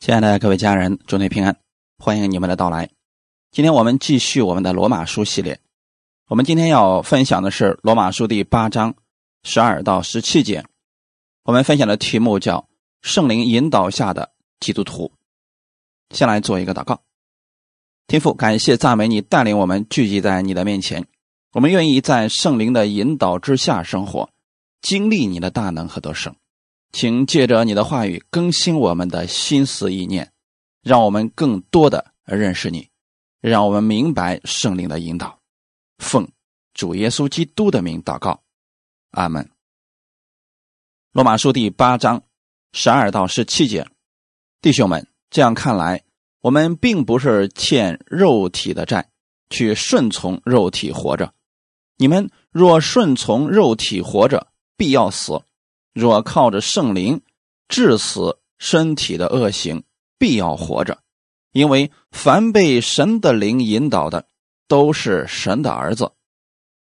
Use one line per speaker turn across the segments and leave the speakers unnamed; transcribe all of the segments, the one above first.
亲爱的各位家人，祝你平安，欢迎你们的到来。今天我们继续我们的罗马书系列，我们今天要分享的是罗马书第八章十二到十七节。我们分享的题目叫“圣灵引导下的基督徒”。先来做一个祷告，天父，感谢赞美你带领我们聚集在你的面前，我们愿意在圣灵的引导之下生活，经历你的大能和得胜。请借着你的话语更新我们的心思意念，让我们更多的认识你，让我们明白圣灵的引导。奉主耶稣基督的名祷告，阿门。罗马书第八章十二到十七节，弟兄们，这样看来，我们并不是欠肉体的债，去顺从肉体活着。你们若顺从肉体活着，必要死。若靠着圣灵致死身体的恶行，必要活着，因为凡被神的灵引导的，都是神的儿子。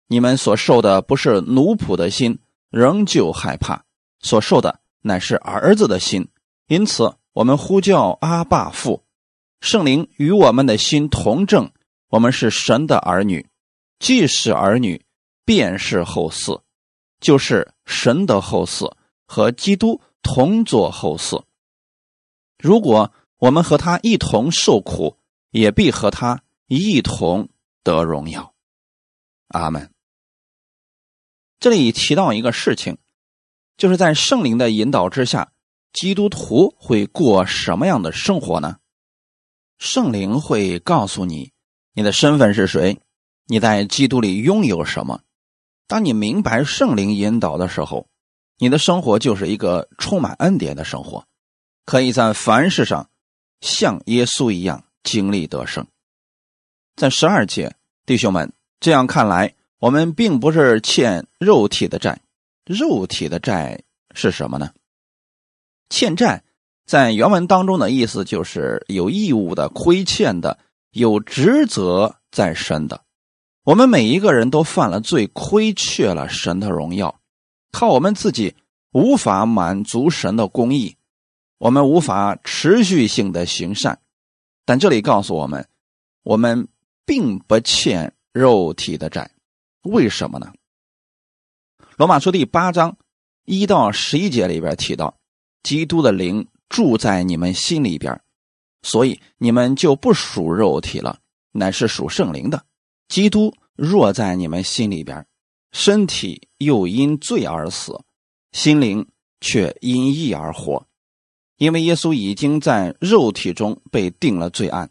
你们所受的不是奴仆的心，仍旧害怕；所受的乃是儿子的心。因此，我们呼叫阿爸父，圣灵与我们的心同证，我们是神的儿女。既是儿女，便是后嗣。就是神的后嗣和基督同作后嗣。如果我们和他一同受苦，也必和他一同得荣耀。阿门。这里提到一个事情，就是在圣灵的引导之下，基督徒会过什么样的生活呢？圣灵会告诉你你的身份是谁，你在基督里拥有什么。当你明白圣灵引导的时候，你的生活就是一个充满恩典的生活，可以在凡事上像耶稣一样经历得胜。在十二节，弟兄们，这样看来，我们并不是欠肉体的债。肉体的债是什么呢？欠债在原文当中的意思就是有义务的、亏欠的、有职责在身的。我们每一个人都犯了罪，亏缺了神的荣耀，靠我们自己无法满足神的公义，我们无法持续性的行善。但这里告诉我们，我们并不欠肉体的债，为什么呢？罗马书第八章一到十一节里边提到，基督的灵住在你们心里边，所以你们就不属肉体了，乃是属圣灵的。基督若在你们心里边，身体又因罪而死，心灵却因义而活，因为耶稣已经在肉体中被定了罪案，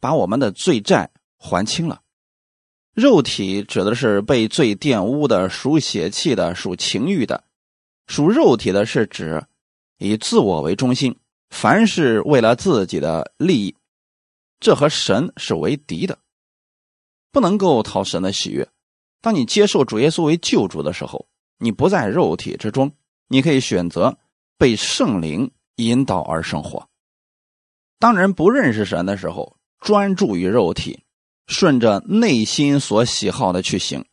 把我们的罪债还清了。肉体指的是被罪玷污的、属血气的、属情欲的。属肉体的是指以自我为中心，凡是为了自己的利益，这和神是为敌的。不能够讨神的喜悦。当你接受主耶稣为救主的时候，你不在肉体之中，你可以选择被圣灵引导而生活。当人不认识神的时候，专注于肉体，顺着内心所喜好的去行。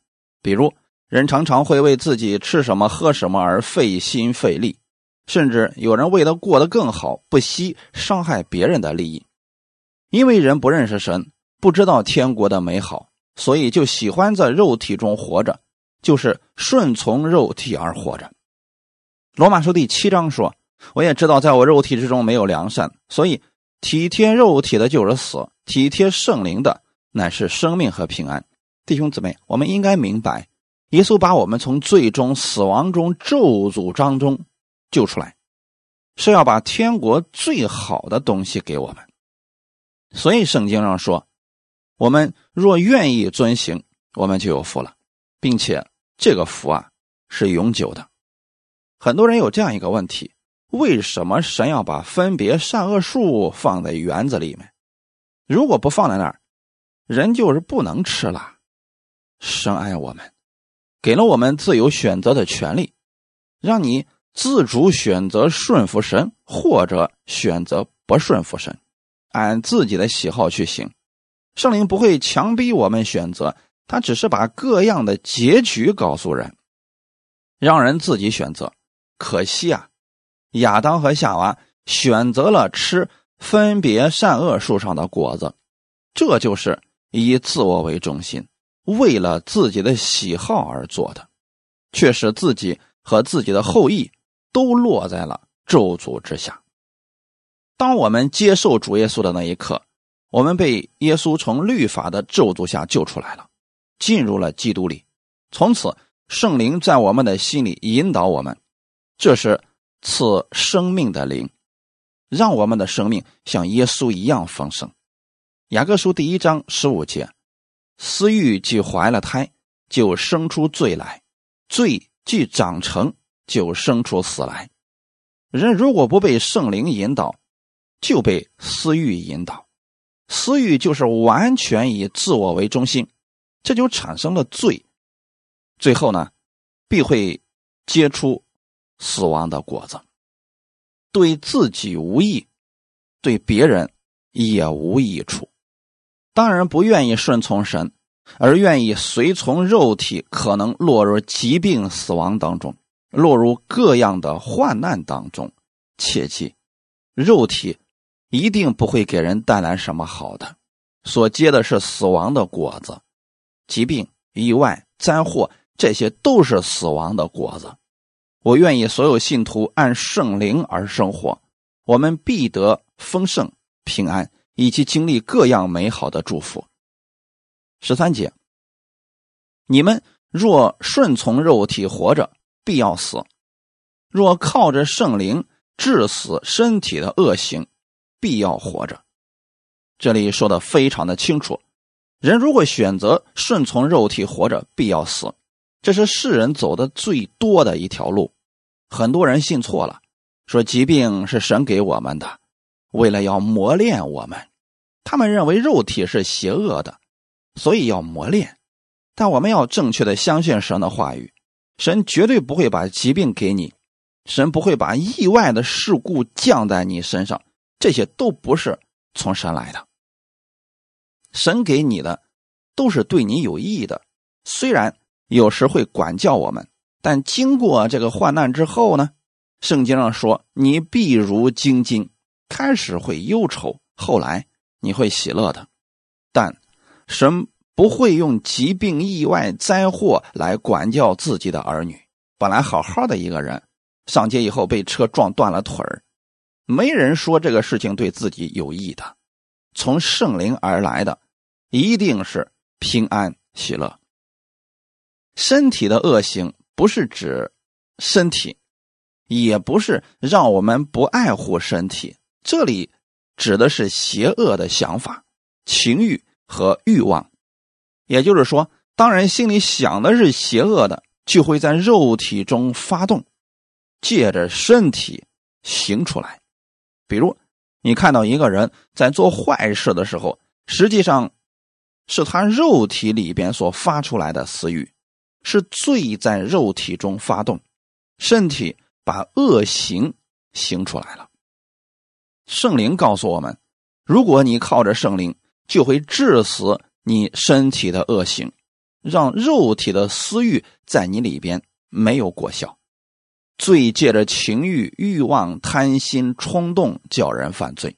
比如，人常常会为自己吃什么、喝什么而费心费力，甚至有人为了过得更好，不惜伤害别人的利益。因为人不认识神，不知道天国的美好。所以就喜欢在肉体中活着，就是顺从肉体而活着。罗马书第七章说：“我也知道，在我肉体之中没有良善，所以体贴肉体的就是死，体贴圣灵的乃是生命和平安。”弟兄姊妹，我们应该明白，耶稣把我们从最终死亡中、咒诅当中救出来，是要把天国最好的东西给我们。所以圣经上说。我们若愿意遵行，我们就有福了，并且这个福啊是永久的。很多人有这样一个问题：为什么神要把分别善恶树放在园子里面？如果不放在那儿，人就是不能吃了。神爱我们，给了我们自由选择的权利，让你自主选择顺服神，或者选择不顺服神，按自己的喜好去行。圣灵不会强逼我们选择，他只是把各样的结局告诉人，让人自己选择。可惜啊，亚当和夏娃选择了吃分别善恶树上的果子，这就是以自我为中心，为了自己的喜好而做的，却使自己和自己的后裔都落在了咒诅之下。当我们接受主耶稣的那一刻，我们被耶稣从律法的咒诅下救出来了，进入了基督里。从此，圣灵在我们的心里引导我们，这是赐生命的灵，让我们的生命像耶稣一样丰盛。雅各书第一章十五节：私欲既怀了胎，就生出罪来；罪既长成，就生出死来。人如果不被圣灵引导，就被私欲引导。私欲就是完全以自我为中心，这就产生了罪，最后呢，必会结出死亡的果子，对自己无益，对别人也无益处。当然不愿意顺从神，而愿意随从肉体，可能落入疾病、死亡当中，落入各样的患难当中。切记，肉体。一定不会给人带来什么好的，所结的是死亡的果子，疾病、意外、灾祸，这些都是死亡的果子。我愿意所有信徒按圣灵而生活，我们必得丰盛、平安，以及经历各样美好的祝福。十三节，你们若顺从肉体活着，必要死；若靠着圣灵治死身体的恶行。必要活着，这里说的非常的清楚。人如果选择顺从肉体活着，必要死，这是世人走的最多的一条路。很多人信错了，说疾病是神给我们的，为了要磨练我们。他们认为肉体是邪恶的，所以要磨练。但我们要正确的相信神的话语，神绝对不会把疾病给你，神不会把意外的事故降在你身上。这些都不是从神来的，神给你的都是对你有益的。虽然有时会管教我们，但经过这个患难之后呢，圣经上说你必如精金，开始会忧愁，后来你会喜乐的。但神不会用疾病、意外、灾祸来管教自己的儿女。本来好好的一个人，上街以后被车撞断了腿儿。没人说这个事情对自己有益的，从圣灵而来的，一定是平安喜乐。身体的恶行不是指身体，也不是让我们不爱护身体，这里指的是邪恶的想法、情欲和欲望。也就是说，当人心里想的是邪恶的，就会在肉体中发动，借着身体行出来。比如，你看到一个人在做坏事的时候，实际上是他肉体里边所发出来的私欲，是罪在肉体中发动，身体把恶行行出来了。圣灵告诉我们，如果你靠着圣灵，就会致死你身体的恶行，让肉体的私欲在你里边没有果效。罪借着情欲、欲望、贪心、冲动，叫人犯罪，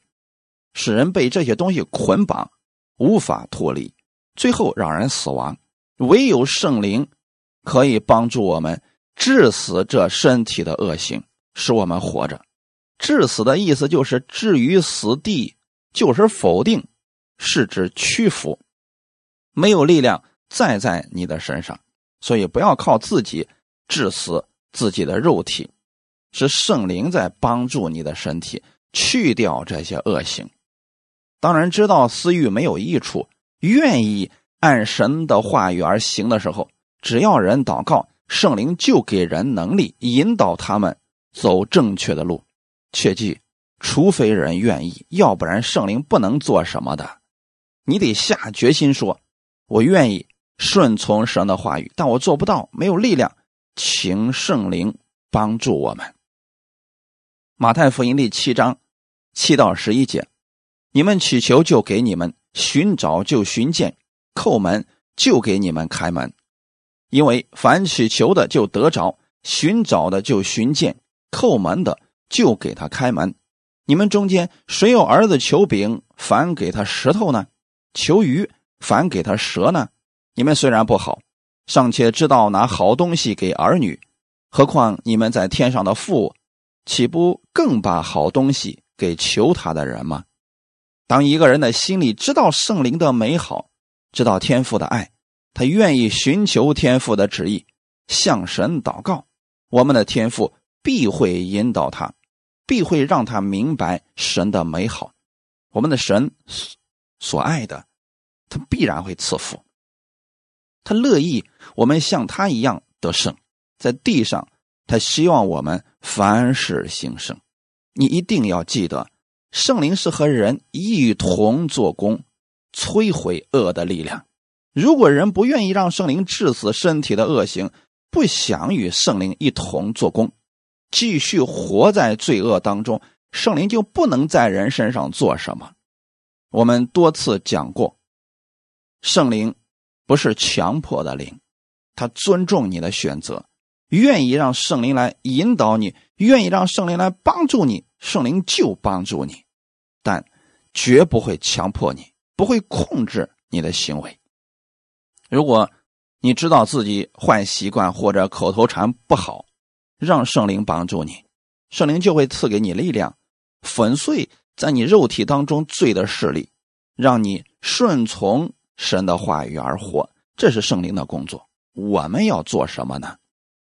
使人被这些东西捆绑，无法脱离，最后让人死亡。唯有圣灵可以帮助我们致死这身体的恶行，使我们活着。致死的意思就是置于死地，就是否定，是指屈服，没有力量再在你的身上，所以不要靠自己致死。自己的肉体是圣灵在帮助你的身体去掉这些恶行。当然，知道私欲没有益处，愿意按神的话语而行的时候，只要人祷告，圣灵就给人能力引导他们走正确的路。切记，除非人愿意，要不然圣灵不能做什么的。你得下决心说：“我愿意顺从神的话语，但我做不到，没有力量。”请圣灵帮助我们。马太福音第七章七到十一节：你们祈求，就给你们；寻找，就寻见；叩门，就给你们开门。因为凡祈求的，就得着；寻找的，就寻见；叩门的，就给他开门。你们中间谁有儿子求饼，反给他石头呢？求鱼，反给他蛇呢？你们虽然不好，尚且知道拿好东西给儿女，何况你们在天上的父，岂不更把好东西给求他的人吗？当一个人的心里知道圣灵的美好，知道天父的爱，他愿意寻求天父的旨意，向神祷告，我们的天父必会引导他，必会让他明白神的美好。我们的神所爱的，他必然会赐福。他乐意我们像他一样得胜，在地上，他希望我们凡事兴盛。你一定要记得，圣灵是和人一同做工，摧毁恶的力量。如果人不愿意让圣灵治死身体的恶行，不想与圣灵一同做工，继续活在罪恶当中，圣灵就不能在人身上做什么。我们多次讲过，圣灵。不是强迫的灵，他尊重你的选择，愿意让圣灵来引导你，愿意让圣灵来帮助你，圣灵就帮助你，但绝不会强迫你，不会控制你的行为。如果你知道自己坏习惯或者口头禅不好，让圣灵帮助你，圣灵就会赐给你力量，粉碎在你肉体当中罪的势力，让你顺从。神的话语而活，这是圣灵的工作。我们要做什么呢？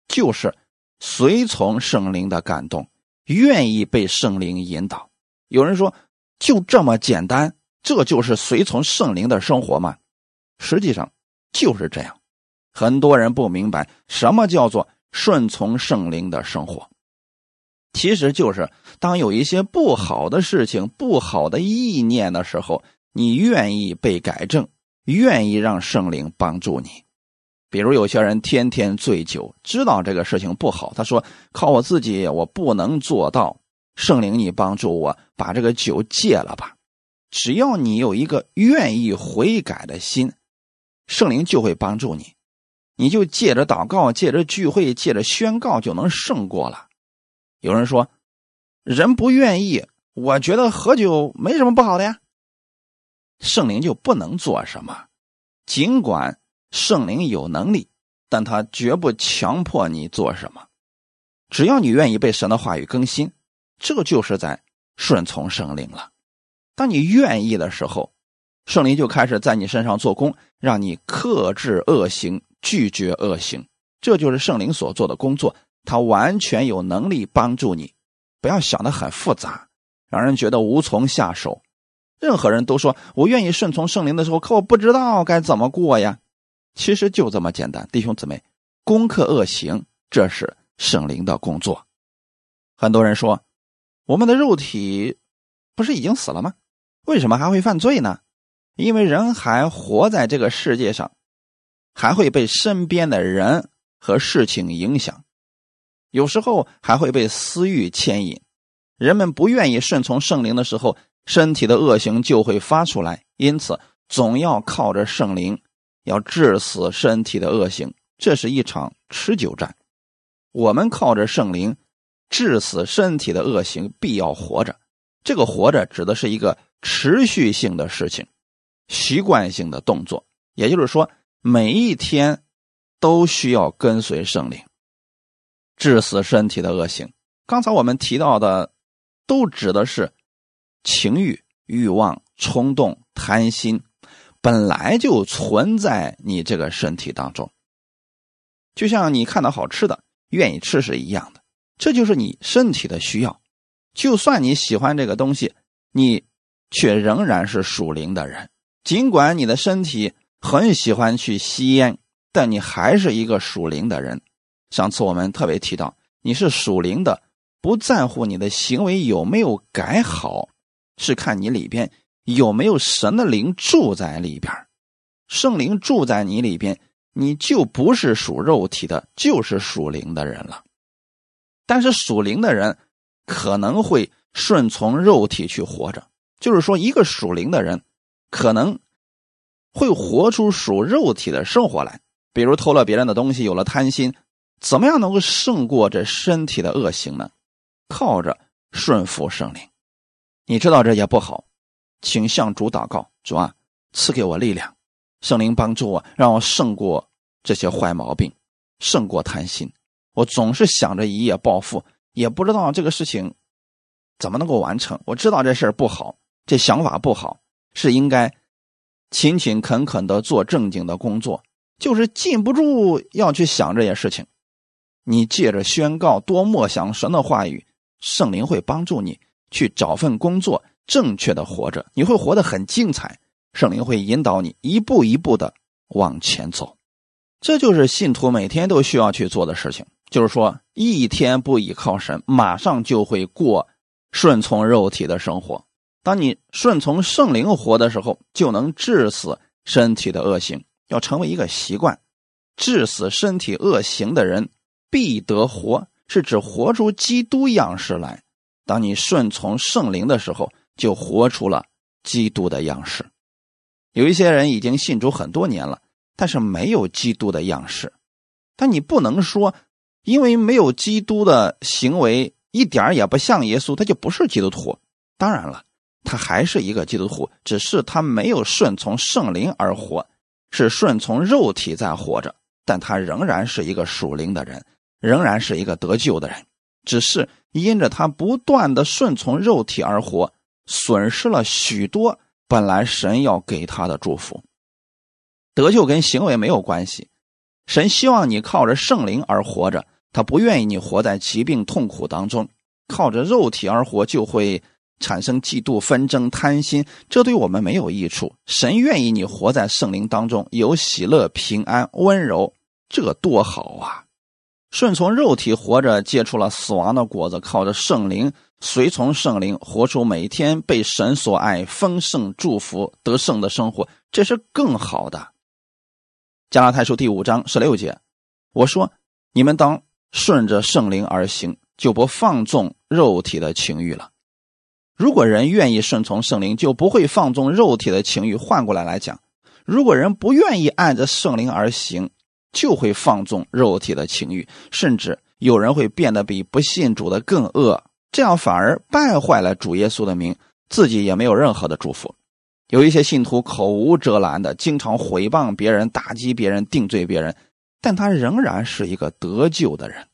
就是随从圣灵的感动，愿意被圣灵引导。有人说，就这么简单，这就是随从圣灵的生活吗？实际上就是这样。很多人不明白什么叫做顺从圣灵的生活，其实就是当有一些不好的事情、不好的意念的时候，你愿意被改正。愿意让圣灵帮助你，比如有些人天天醉酒，知道这个事情不好，他说：“靠我自己，我不能做到。”圣灵，你帮助我把这个酒戒了吧。只要你有一个愿意悔改的心，圣灵就会帮助你，你就借着祷告、借着聚会、借着宣告就能胜过了。有人说，人不愿意，我觉得喝酒没什么不好的呀。圣灵就不能做什么，尽管圣灵有能力，但他绝不强迫你做什么。只要你愿意被神的话语更新，这就是在顺从圣灵了。当你愿意的时候，圣灵就开始在你身上做工，让你克制恶行，拒绝恶行。这就是圣灵所做的工作，他完全有能力帮助你。不要想的很复杂，让人觉得无从下手。任何人都说我愿意顺从圣灵的时候，可我不知道该怎么过呀。其实就这么简单，弟兄姊妹，攻克恶行，这是圣灵的工作。很多人说，我们的肉体不是已经死了吗？为什么还会犯罪呢？因为人还活在这个世界上，还会被身边的人和事情影响，有时候还会被私欲牵引。人们不愿意顺从圣灵的时候。身体的恶行就会发出来，因此总要靠着圣灵，要治死身体的恶行。这是一场持久战。我们靠着圣灵致死身体的恶行，必要活着。这个活着指的是一个持续性的事情，习惯性的动作。也就是说，每一天都需要跟随圣灵致死身体的恶行。刚才我们提到的，都指的是。情欲、欲望、冲动、贪心，本来就存在你这个身体当中，就像你看到好吃的，愿意吃是一样的。这就是你身体的需要。就算你喜欢这个东西，你却仍然是属灵的人。尽管你的身体很喜欢去吸烟，但你还是一个属灵的人。上次我们特别提到，你是属灵的，不在乎你的行为有没有改好。是看你里边有没有神的灵住在里边，圣灵住在你里边，你就不是属肉体的，就是属灵的人了。但是属灵的人可能会顺从肉体去活着，就是说，一个属灵的人可能会活出属肉体的生活来，比如偷了别人的东西，有了贪心，怎么样能够胜过这身体的恶行呢？靠着顺服圣灵。你知道这也不好，请向主祷告，主啊，赐给我力量，圣灵帮助我，让我胜过这些坏毛病，胜过贪心。我总是想着一夜暴富，也不知道这个事情怎么能够完成。我知道这事儿不好，这想法不好，是应该勤勤恳恳的做正经的工作，就是禁不住要去想这些事情。你借着宣告，多默想神的话语，圣灵会帮助你。去找份工作，正确的活着，你会活得很精彩。圣灵会引导你一步一步的往前走，这就是信徒每天都需要去做的事情。就是说，一天不依靠神，马上就会过顺从肉体的生活。当你顺从圣灵活的时候，就能治死身体的恶行，要成为一个习惯。治死身体恶行的人必得活，是指活出基督样式来。当你顺从圣灵的时候，就活出了基督的样式。有一些人已经信主很多年了，但是没有基督的样式。但你不能说，因为没有基督的行为，一点也不像耶稣，他就不是基督徒。当然了，他还是一个基督徒，只是他没有顺从圣灵而活，是顺从肉体在活着。但他仍然是一个属灵的人，仍然是一个得救的人。只是因着他不断的顺从肉体而活，损失了许多本来神要给他的祝福。得救跟行为没有关系，神希望你靠着圣灵而活着，他不愿意你活在疾病痛苦当中。靠着肉体而活，就会产生嫉妒、纷争、贪心，这对我们没有益处。神愿意你活在圣灵当中，有喜乐、平安、温柔，这多好啊！顺从肉体活着，结出了死亡的果子；靠着圣灵，随从圣灵，活出每天被神所爱、丰盛祝福、得胜的生活，这是更好的。加拉太书第五章十六节，我说：你们当顺着圣灵而行，就不放纵肉体的情欲了。如果人愿意顺从圣灵，就不会放纵肉体的情欲。换过来来讲，如果人不愿意按着圣灵而行，就会放纵肉体的情欲，甚至有人会变得比不信主的更恶，这样反而败坏了主耶稣的名，自己也没有任何的祝福。有一些信徒口无遮拦的，经常毁谤别人、打击别人、定罪别人，但他仍然是一个得救的人，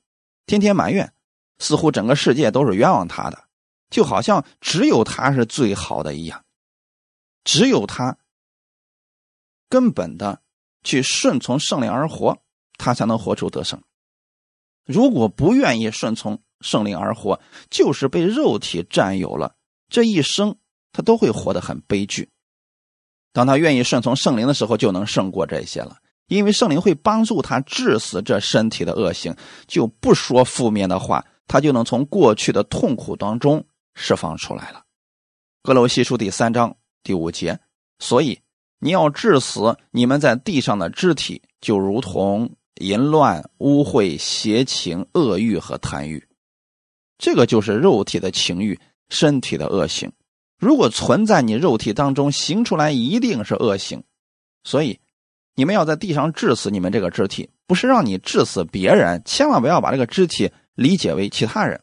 天天埋怨，似乎整个世界都是冤枉他的，就好像只有他是最好的一样，只有他根本的。去顺从圣灵而活，他才能活出得胜。如果不愿意顺从圣灵而活，就是被肉体占有了，这一生他都会活得很悲剧。当他愿意顺从圣灵的时候，就能胜过这些了，因为圣灵会帮助他致死这身体的恶行，就不说负面的话，他就能从过去的痛苦当中释放出来了。格罗西书第三章第五节，所以。你要治死你们在地上的肢体，就如同淫乱、污秽、邪情、恶欲和贪欲，这个就是肉体的情欲，身体的恶行。如果存在你肉体当中，行出来一定是恶行。所以，你们要在地上治死你们这个肢体，不是让你治死别人，千万不要把这个肢体理解为其他人。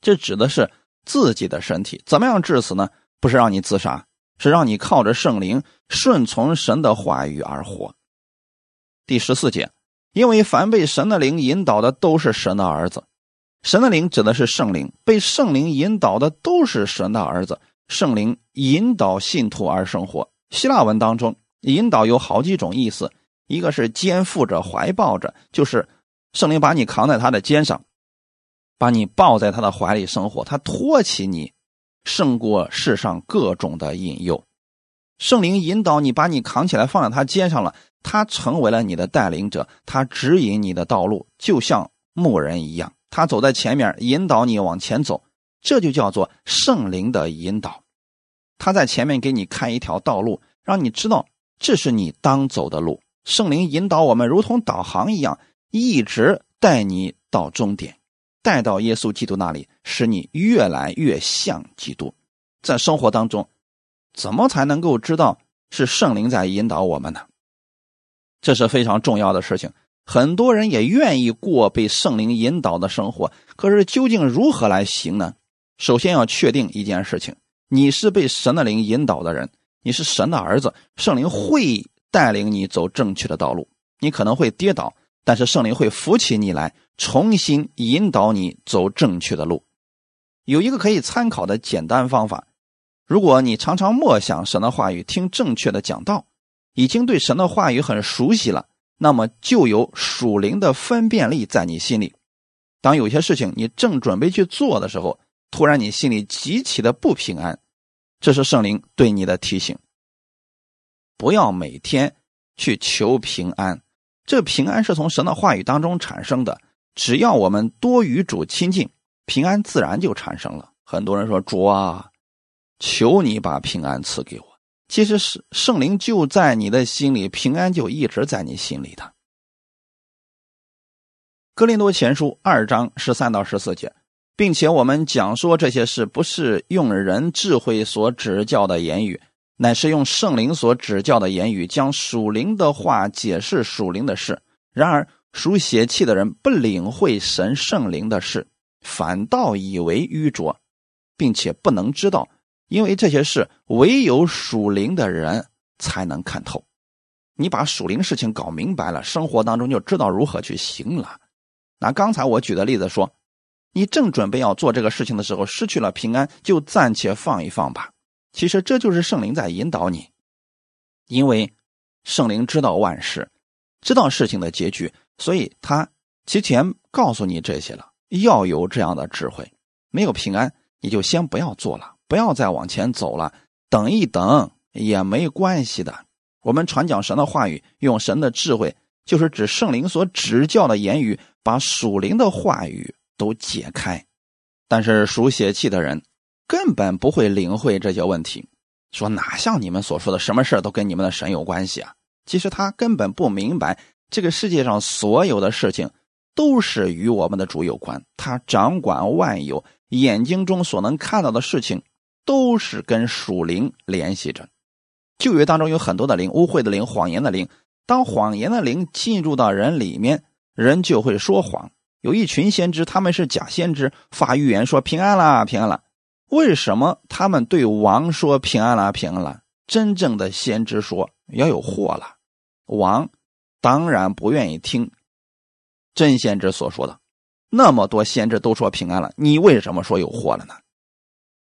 这指的是自己的身体。怎么样治死呢？不是让你自杀。是让你靠着圣灵顺从神的话语而活。第十四节，因为凡被神的灵引导的都是神的儿子，神的灵指的是圣灵，被圣灵引导的都是神的儿子。圣灵引导信徒而生活。希腊文当中，引导有好几种意思，一个是肩负着、怀抱着，就是圣灵把你扛在他的肩上，把你抱在他的怀里生活，他托起你。胜过世上各种的引诱，圣灵引导你，把你扛起来放在他肩上了，他成为了你的带领者，他指引你的道路，就像牧人一样，他走在前面引导你往前走，这就叫做圣灵的引导。他在前面给你开一条道路，让你知道这是你当走的路。圣灵引导我们，如同导航一样，一直带你到终点。带到耶稣基督那里，使你越来越像基督。在生活当中，怎么才能够知道是圣灵在引导我们呢？这是非常重要的事情。很多人也愿意过被圣灵引导的生活，可是究竟如何来行呢？首先要确定一件事情，你是被神的灵引导的人，你是神的儿子，圣灵会带领你走正确的道路。你可能会跌倒，但是圣灵会扶起你来，重新引导你走正确的路。有一个可以参考的简单方法：如果你常常默想神的话语，听正确的讲道，已经对神的话语很熟悉了，那么就有属灵的分辨力在你心里。当有些事情你正准备去做的时候，突然你心里极其的不平安，这是圣灵对你的提醒。不要每天去求平安。这平安是从神的话语当中产生的，只要我们多与主亲近，平安自然就产生了。很多人说：“主啊，求你把平安赐给我。”其实是圣灵就在你的心里，平安就一直在你心里的。哥林多前书二章十三到十四节，并且我们讲说这些事，不是用人智慧所指教的言语。乃是用圣灵所指教的言语，将属灵的话解释属灵的事。然而属血气的人不领会神圣灵的事，反倒以为愚拙，并且不能知道，因为这些事唯有属灵的人才能看透。你把属灵事情搞明白了，生活当中就知道如何去行了。拿刚才我举的例子说，你正准备要做这个事情的时候，失去了平安，就暂且放一放吧。其实这就是圣灵在引导你，因为圣灵知道万事，知道事情的结局，所以他提前告诉你这些了。要有这样的智慧，没有平安，你就先不要做了，不要再往前走了，等一等也没关系的。我们传讲神的话语，用神的智慧，就是指圣灵所指教的言语，把属灵的话语都解开。但是属血气的人。根本不会领会这些问题，说哪像你们所说的，什么事都跟你们的神有关系啊？其实他根本不明白，这个世界上所有的事情都是与我们的主有关，他掌管万有，眼睛中所能看到的事情都是跟属灵联系着。旧约当中有很多的灵，污秽的灵，谎言的灵。当谎言的灵进入到人里面，人就会说谎。有一群先知，他们是假先知，发预言说平安啦，平安了。为什么他们对王说平安了，平安了？真正的先知说要有祸了。王当然不愿意听真先知所说的。那么多先知都说平安了，你为什么说有祸了呢？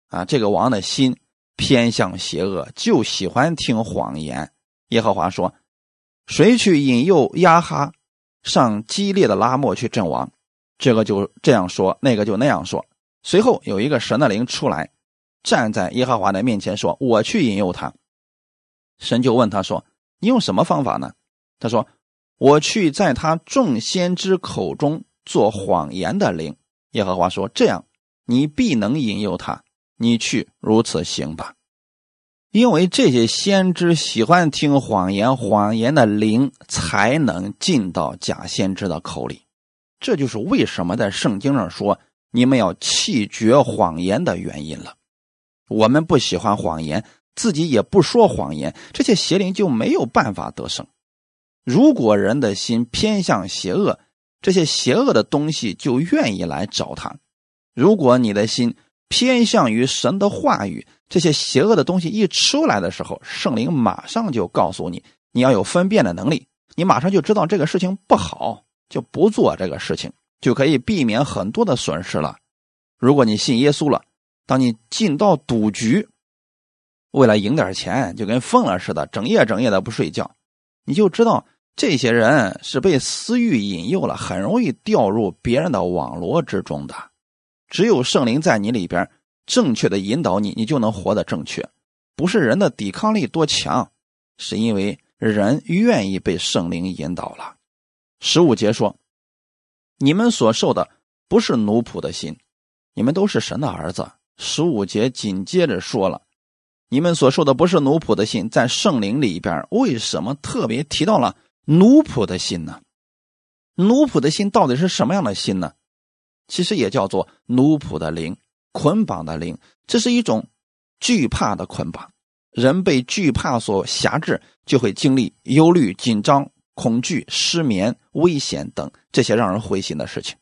啊，这个王的心偏向邪恶，就喜欢听谎言。耶和华说：“谁去引诱亚哈上激烈的拉莫去阵亡？这个就这样说，那个就那样说。”随后有一个神的灵出来，站在耶和华的面前说：“我去引诱他。”神就问他说：“你用什么方法呢？”他说：“我去在他众先知口中做谎言的灵。”耶和华说：“这样，你必能引诱他。你去如此行吧，因为这些先知喜欢听谎言，谎言的灵才能进到假先知的口里。这就是为什么在圣经上说。”你们要弃绝谎言的原因了。我们不喜欢谎言，自己也不说谎言，这些邪灵就没有办法得胜。如果人的心偏向邪恶，这些邪恶的东西就愿意来找他。如果你的心偏向于神的话语，这些邪恶的东西一出来的时候，圣灵马上就告诉你，你要有分辨的能力，你马上就知道这个事情不好，就不做这个事情。就可以避免很多的损失了。如果你信耶稣了，当你进到赌局，为了赢点钱，就跟疯了似的，整夜整夜的不睡觉，你就知道这些人是被私欲引诱了，很容易掉入别人的网络之中的。只有圣灵在你里边正确的引导你，你就能活得正确。不是人的抵抗力多强，是因为人愿意被圣灵引导了。十五节说。你们所受的不是奴仆的心，你们都是神的儿子。十五节紧接着说了，你们所受的不是奴仆的心，在圣灵里边，为什么特别提到了奴仆的心呢？奴仆的心到底是什么样的心呢？其实也叫做奴仆的灵，捆绑的灵，这是一种惧怕的捆绑。人被惧怕所辖制，就会经历忧虑、紧张。恐惧、失眠、危险等这些让人灰心的事情，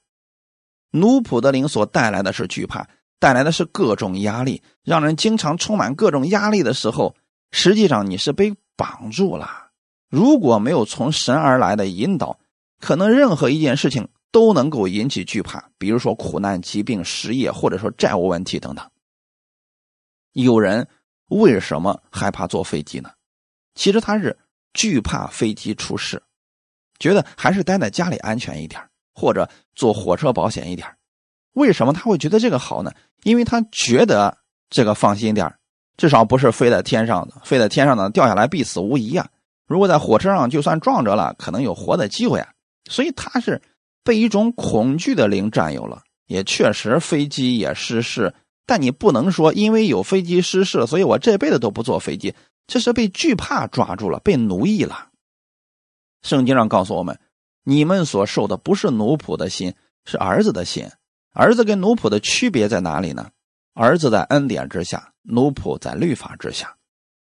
奴仆的灵所带来的是惧怕，带来的是各种压力，让人经常充满各种压力的时候，实际上你是被绑住了。如果没有从神而来的引导，可能任何一件事情都能够引起惧怕，比如说苦难、疾病、失业，或者说债务问题等等。有人为什么害怕坐飞机呢？其实他是惧怕飞机出事，觉得还是待在家里安全一点，或者坐火车保险一点。为什么他会觉得这个好呢？因为他觉得这个放心点至少不是飞在天上的，飞在天上的掉下来必死无疑啊。如果在火车上就算撞着了，可能有活的机会啊。所以他是被一种恐惧的灵占有了。也确实飞机也失事，但你不能说因为有飞机失事，所以我这辈子都不坐飞机。这是被惧怕抓住了，被奴役了。圣经上告诉我们，你们所受的不是奴仆的心，是儿子的心。儿子跟奴仆的区别在哪里呢？儿子在恩典之下，奴仆在律法之下。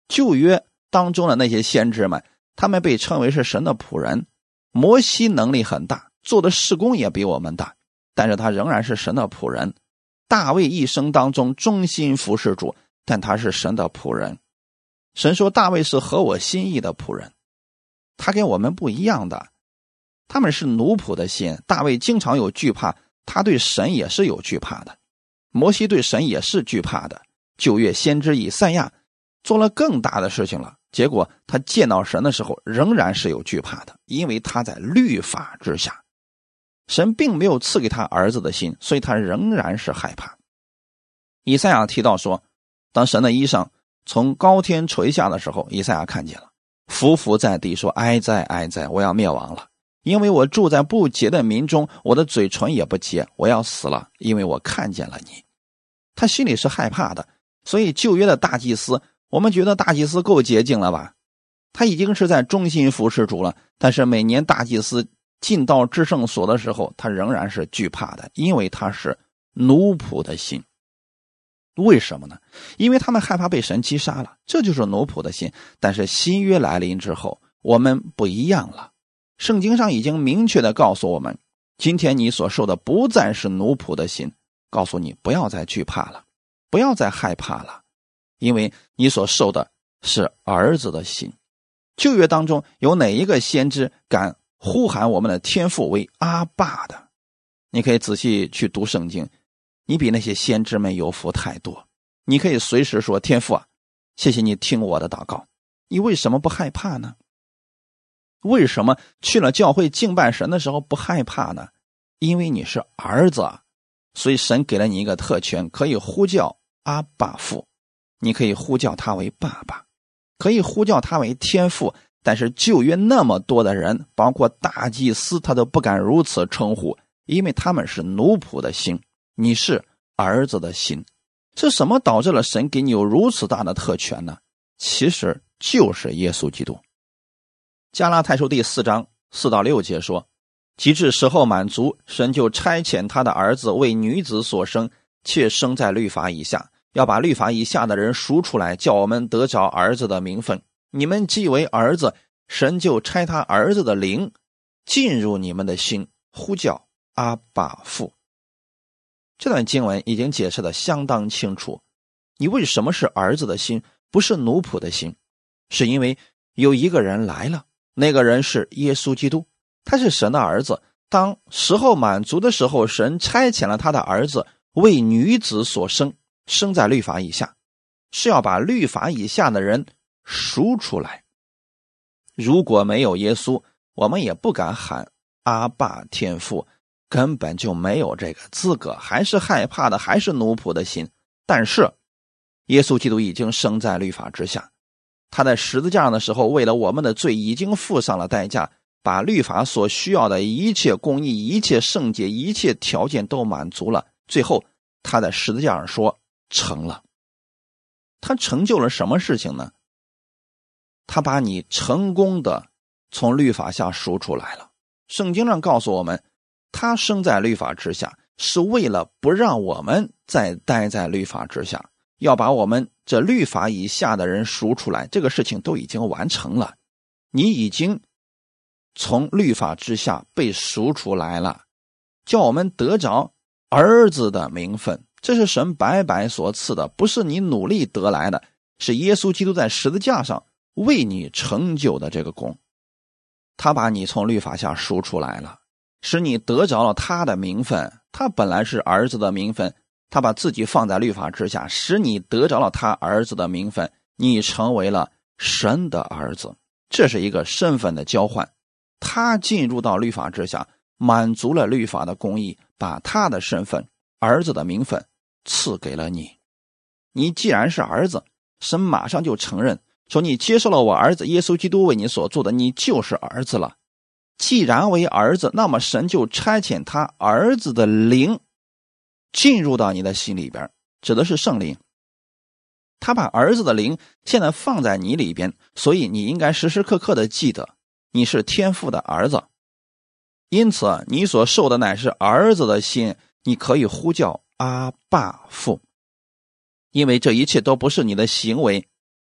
旧约当中的那些先知们，他们被称为是神的仆人。摩西能力很大，做的事工也比我们大，但是他仍然是神的仆人。大卫一生当中忠心服侍主，但他是神的仆人。神说：“大卫是合我心意的仆人，他跟我们不一样的，他们是奴仆的心。大卫经常有惧怕，他对神也是有惧怕的。摩西对神也是惧怕的。旧约先知以赛亚做了更大的事情了，结果他见到神的时候仍然是有惧怕的，因为他在律法之下，神并没有赐给他儿子的心，所以他仍然是害怕。以赛亚提到说，当神的衣裳。”从高天垂下的时候，以赛亚看见了，伏伏在地说：“哀哉，哀哉！我要灭亡了，因为我住在不洁的民中，我的嘴唇也不洁，我要死了，因为我看见了你。”他心里是害怕的。所以旧约的大祭司，我们觉得大祭司够洁净了吧？他已经是在忠心服侍主了。但是每年大祭司进到至圣所的时候，他仍然是惧怕的，因为他是奴仆的心。为什么呢？因为他们害怕被神击杀了，这就是奴仆的心。但是新约来临之后，我们不一样了。圣经上已经明确的告诉我们，今天你所受的不再是奴仆的心，告诉你不要再惧怕了，不要再害怕了，因为你所受的是儿子的心。旧约当中有哪一个先知敢呼喊我们的天父为阿爸的？你可以仔细去读圣经。你比那些先知们有福太多，你可以随时说：“天父啊，谢谢你听我的祷告。”你为什么不害怕呢？为什么去了教会敬拜神的时候不害怕呢？因为你是儿子，所以神给了你一个特权，可以呼叫阿爸父，你可以呼叫他为爸爸，可以呼叫他为天父。但是旧约那么多的人，包括大祭司，他都不敢如此称呼，因为他们是奴仆的心。你是儿子的心，是什么导致了神给你有如此大的特权呢？其实就是耶稣基督。加拉太书第四章四到六节说：“及至时候满足，神就差遣他的儿子为女子所生，却生在律法以下，要把律法以下的人赎出来，叫我们得着儿子的名分。你们既为儿子，神就差他儿子的灵进入你们的心，呼叫阿爸父。”这段经文已经解释的相当清楚，你为什么是儿子的心，不是奴仆的心？是因为有一个人来了，那个人是耶稣基督，他是神的儿子。当时候满足的时候，神差遣了他的儿子为女子所生，生在律法以下，是要把律法以下的人赎出来。如果没有耶稣，我们也不敢喊阿爸天父。根本就没有这个资格，还是害怕的，还是奴仆的心。但是，耶稣基督已经生在律法之下，他在十字架上的时候，为了我们的罪，已经付上了代价，把律法所需要的一切公义、一切圣洁、一切条件都满足了。最后，他在十字架上说成了。他成就了什么事情呢？他把你成功的从律法下赎出来了。圣经上告诉我们。他生在律法之下，是为了不让我们再待在律法之下，要把我们这律法以下的人赎出来。这个事情都已经完成了，你已经从律法之下被赎出来了，叫我们得着儿子的名分。这是神白白所赐的，不是你努力得来的，是耶稣基督在十字架上为你成就的这个功。他把你从律法下赎出来了，使你得着了他的名分。他本来是儿子的名分，他把自己放在律法之下，使你得着了他儿子的名分，你成为了神的儿子。这是一个身份的交换。他进入到律法之下，满足了律法的公义，把他的身份。儿子的名分赐给了你，你既然是儿子，神马上就承认说你接受了我儿子耶稣基督为你所做的，你就是儿子了。既然为儿子，那么神就差遣他儿子的灵进入到你的心里边，指的是圣灵。他把儿子的灵现在放在你里边，所以你应该时时刻刻的记得你是天父的儿子，因此你所受的乃是儿子的心。你可以呼叫阿爸父，因为这一切都不是你的行为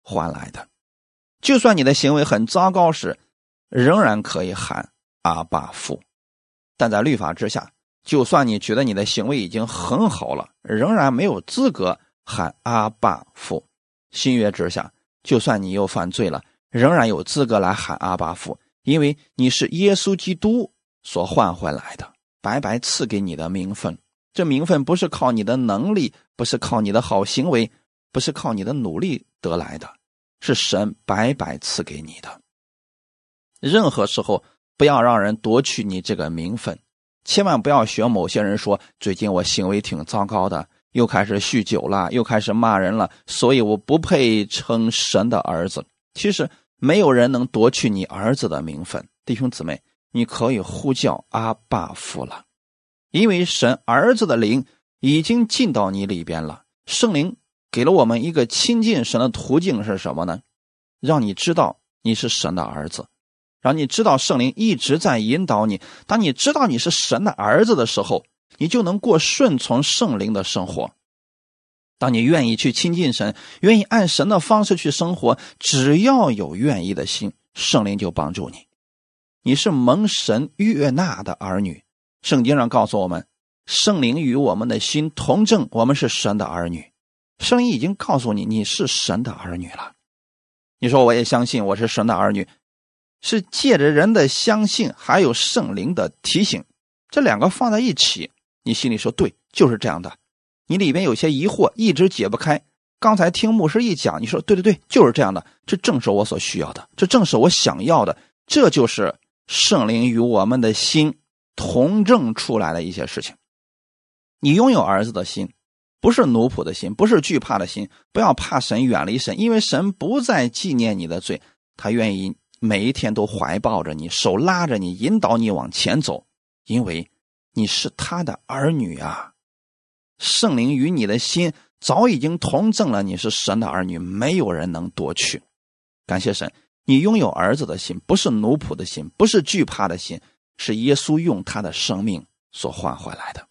换来的。就算你的行为很糟糕时，仍然可以喊阿爸父。但在律法之下，就算你觉得你的行为已经很好了，仍然没有资格喊阿爸父。新约之下，就算你又犯罪了，仍然有资格来喊阿爸父，因为你是耶稣基督所换回来的，白白赐给你的名分。这名分不是靠你的能力，不是靠你的好行为，不是靠你的努力得来的，是神白白赐给你的。任何时候不要让人夺取你这个名分，千万不要学某些人说：“最近我行为挺糟糕的，又开始酗酒了，又开始骂人了，所以我不配称神的儿子。”其实没有人能夺取你儿子的名分，弟兄姊妹，你可以呼叫阿爸父了。因为神儿子的灵已经进到你里边了，圣灵给了我们一个亲近神的途径是什么呢？让你知道你是神的儿子，让你知道圣灵一直在引导你。当你知道你是神的儿子的时候，你就能过顺从圣灵的生活。当你愿意去亲近神，愿意按神的方式去生活，只要有愿意的心，圣灵就帮助你。你是蒙神悦纳的儿女。圣经上告诉我们，圣灵与我们的心同证，我们是神的儿女。圣灵已经告诉你，你是神的儿女了。你说我也相信我是神的儿女，是借着人的相信，还有圣灵的提醒，这两个放在一起，你心里说对，就是这样的。你里边有些疑惑，一直解不开。刚才听牧师一讲，你说对对对，就是这样的，这正是我所需要的，这正是我想要的，这就是圣灵与我们的心。同证出来的一些事情，你拥有儿子的心，不是奴仆的心，不是惧怕的心。不要怕神，远离神，因为神不再纪念你的罪，他愿意每一天都怀抱着你，手拉着你，引导你往前走，因为你是他的儿女啊。圣灵与你的心早已经同证了，你是神的儿女，没有人能夺去。感谢神，你拥有儿子的心，不是奴仆的心，不是惧怕的心。是耶稣用他的生命所换回来的。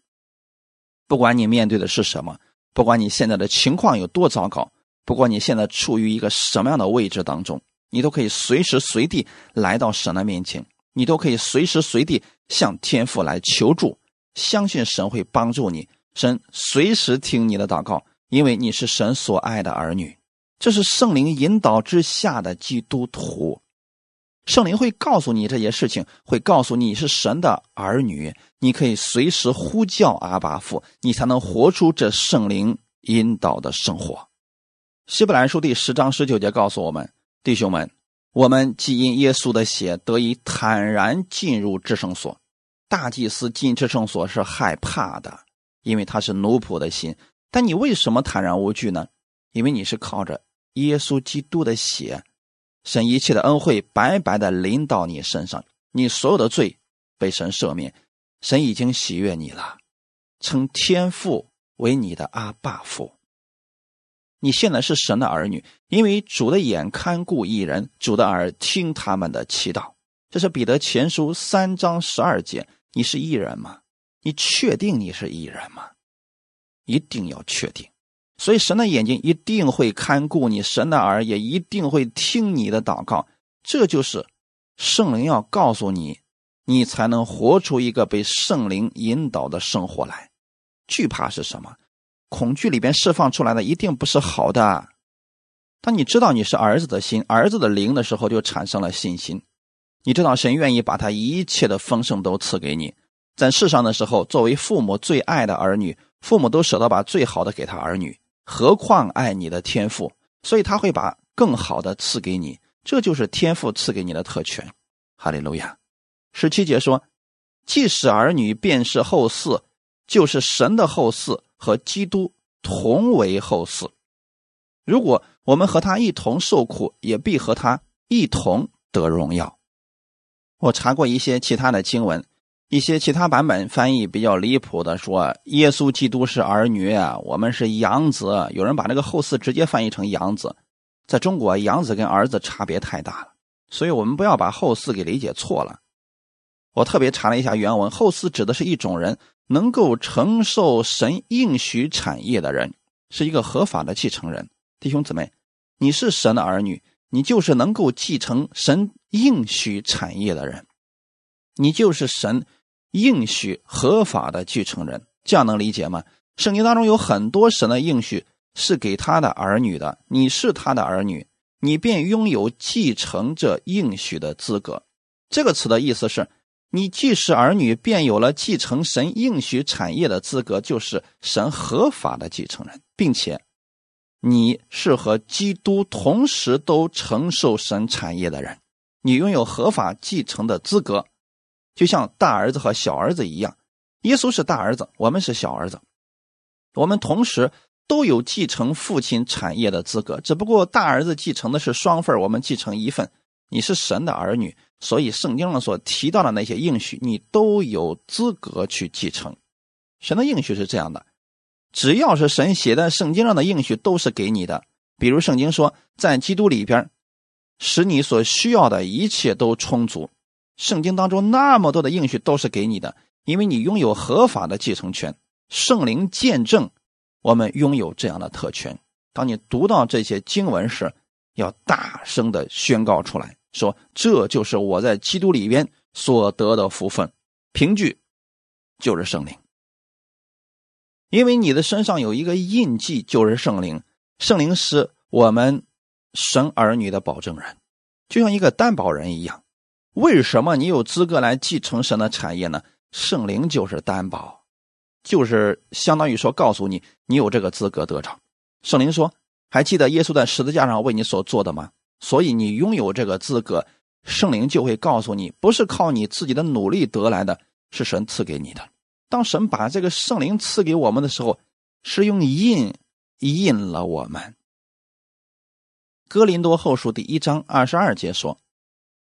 不管你面对的是什么，不管你现在的情况有多糟糕，不管你现在处于一个什么样的位置当中，你都可以随时随地来到神的面前，你都可以随时随地向天父来求助，相信神会帮助你，神随时听你的祷告，因为你是神所爱的儿女。这是圣灵引导之下的基督徒。圣灵会告诉你这些事情，会告诉你是神的儿女，你可以随时呼叫阿巴父，你才能活出这圣灵引导的生活。希伯来书第十章十九节告诉我们：弟兄们，我们既因耶稣的血得以坦然进入至圣所，大祭司进至圣所是害怕的，因为他是奴仆的心。但你为什么坦然无惧呢？因为你是靠着耶稣基督的血。神一切的恩惠白白的临到你身上，你所有的罪被神赦免，神已经喜悦你了，称天父为你的阿爸父。你现在是神的儿女，因为主的眼看顾一人，主的耳听他们的祈祷。这是彼得前书三章十二节。你是艺人吗？你确定你是艺人吗？一定要确定。所以，神的眼睛一定会看顾你，神的耳也一定会听你的祷告。这就是圣灵要告诉你，你才能活出一个被圣灵引导的生活来。惧怕是什么？恐惧里边释放出来的一定不是好的。当你知道你是儿子的心、儿子的灵的时候，就产生了信心。你知道神愿意把他一切的丰盛都赐给你，在世上的时候，作为父母最爱的儿女，父母都舍得把最好的给他儿女，何况爱你的天父，所以他会把更好的赐给你。这就是天父赐给你的特权。哈利路亚。十七节说：“即使儿女便是后嗣，就是神的后嗣，和基督同为后嗣。如果我们和他一同受苦，也必和他一同得荣耀。”我查过一些其他的经文，一些其他版本翻译比较离谱的说，耶稣基督是儿女啊，我们是养子。有人把那个后嗣直接翻译成养子，在中国，养子跟儿子差别太大了，所以我们不要把后嗣给理解错了。我特别查了一下原文，后嗣指的是一种人能够承受神应许产业的人，是一个合法的继承人。弟兄姊妹，你是神的儿女。你就是能够继承神应许产业的人，你就是神应许合法的继承人，这样能理解吗？圣经当中有很多神的应许是给他的儿女的，你是他的儿女，你便拥有继承这应许的资格。这个词的意思是，你既是儿女，便有了继承神应许产业的资格，就是神合法的继承人，并且。你是和基督同时都承受神产业的人，你拥有合法继承的资格，就像大儿子和小儿子一样。耶稣是大儿子，我们是小儿子，我们同时都有继承父亲产业的资格。只不过大儿子继承的是双份，我们继承一份。你是神的儿女，所以圣经上所提到的那些应许，你都有资格去继承。神的应许是这样的。只要是神写在圣经上的应许，都是给你的。比如圣经说，在基督里边，使你所需要的一切都充足。圣经当中那么多的应许都是给你的，因为你拥有合法的继承权。圣灵见证，我们拥有这样的特权。当你读到这些经文时，要大声的宣告出来，说：“这就是我在基督里边所得的福分。”凭据就是圣灵。因为你的身上有一个印记，就是圣灵。圣灵是我们神儿女的保证人，就像一个担保人一样。为什么你有资格来继承神的产业呢？圣灵就是担保，就是相当于说告诉你，你有这个资格得着。圣灵说：“还记得耶稣在十字架上为你所做的吗？”所以你拥有这个资格，圣灵就会告诉你，不是靠你自己的努力得来的，是神赐给你的。当神把这个圣灵赐给我们的时候，是用印印了我们。哥林多后书第一章二十二节说：“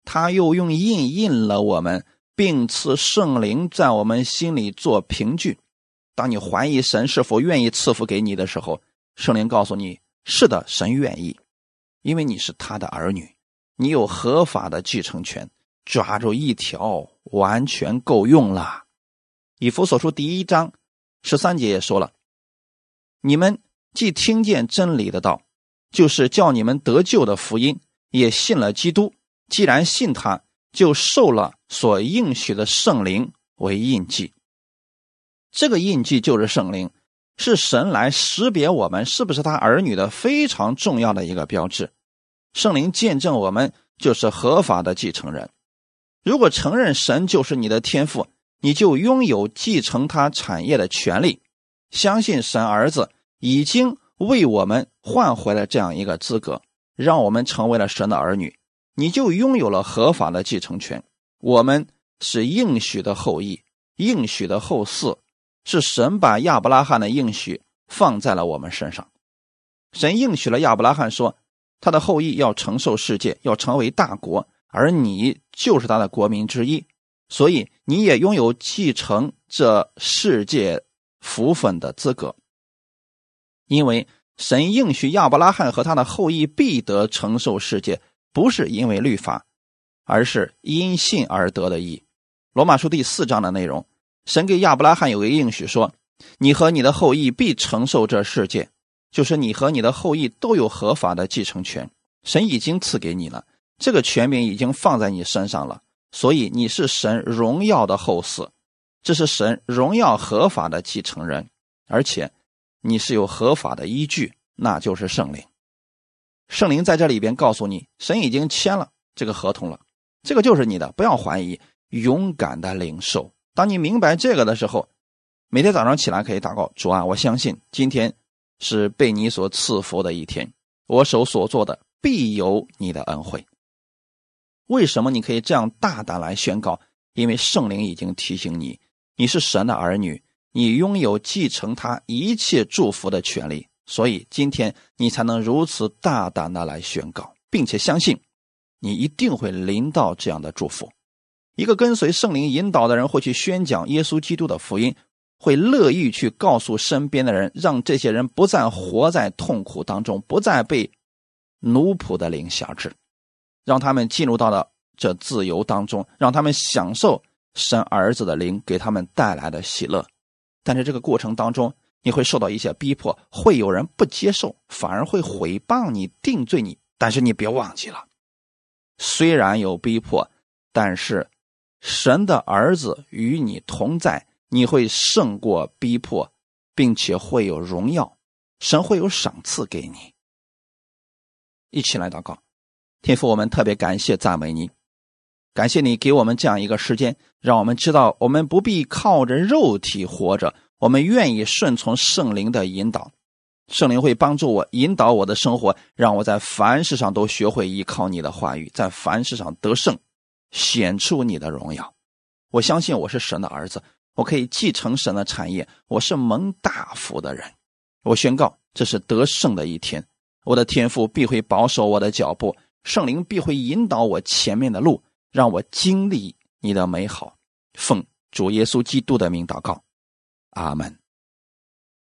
他又用印印了我们，并赐圣灵在我们心里做凭据。当你怀疑神是否愿意赐福给你的时候，圣灵告诉你：是的，神愿意，因为你是他的儿女，你有合法的继承权。抓住一条，完全够用了。”以弗所书第一章十三节也说了：“你们既听见真理的道，就是叫你们得救的福音，也信了基督。既然信他，就受了所应许的圣灵为印记。这个印记就是圣灵，是神来识别我们是不是他儿女的非常重要的一个标志。圣灵见证我们就是合法的继承人。如果承认神就是你的天赋。”你就拥有继承他产业的权利，相信神儿子已经为我们换回了这样一个资格，让我们成为了神的儿女，你就拥有了合法的继承权。我们是应许的后裔，应许的后嗣，是神把亚伯拉罕的应许放在了我们身上。神应许了亚伯拉罕说，他的后裔要承受世界，要成为大国，而你就是他的国民之一。所以你也拥有继承这世界福分的资格，因为神应许亚伯拉罕和他的后裔必得承受世界，不是因为律法，而是因信而得的义。罗马书第四章的内容，神给亚伯拉罕有个应许说：“你和你的后裔必承受这世界，就是你和你的后裔都有合法的继承权。神已经赐给你了，这个权柄已经放在你身上了。”所以你是神荣耀的后嗣，这是神荣耀合法的继承人，而且你是有合法的依据，那就是圣灵。圣灵在这里边告诉你，神已经签了这个合同了，这个就是你的，不要怀疑，勇敢的领受。当你明白这个的时候，每天早上起来可以祷告：主啊，我相信今天是被你所赐福的一天，我手所做的必有你的恩惠。为什么你可以这样大胆来宣告？因为圣灵已经提醒你，你是神的儿女，你拥有继承他一切祝福的权利。所以今天你才能如此大胆的来宣告，并且相信你一定会临到这样的祝福。一个跟随圣灵引导的人会去宣讲耶稣基督的福音，会乐意去告诉身边的人，让这些人不再活在痛苦当中，不再被奴仆的灵辖制，让他们进入到了这自由当中，让他们享受神儿子的灵给他们带来的喜乐。但是这个过程当中，你会受到一些逼迫，会有人不接受，反而会毁谤你、定罪你。但是你别忘记了，虽然有逼迫，但是神的儿子与你同在，你会胜过逼迫，并且会有荣耀，神会有赏赐给你。一起来祷告，天父，我们特别感谢赞美你，感谢你给我们这样一个时间，让我们知道我们不必靠着肉体活着。我们愿意顺从圣灵的引导，圣灵会帮助我引导我的生活，让我在凡事上都学会依靠你的话语，在凡事上得胜，显出你的荣耀。我相信我是神的儿子，我可以继承神的产业，我是蒙大福的人。我宣告，这是得胜的一天。我的天赋必会保守我的脚步，圣灵必会引导我前面的路，让我经历你的美好。奉主耶稣基督的名祷告。阿门。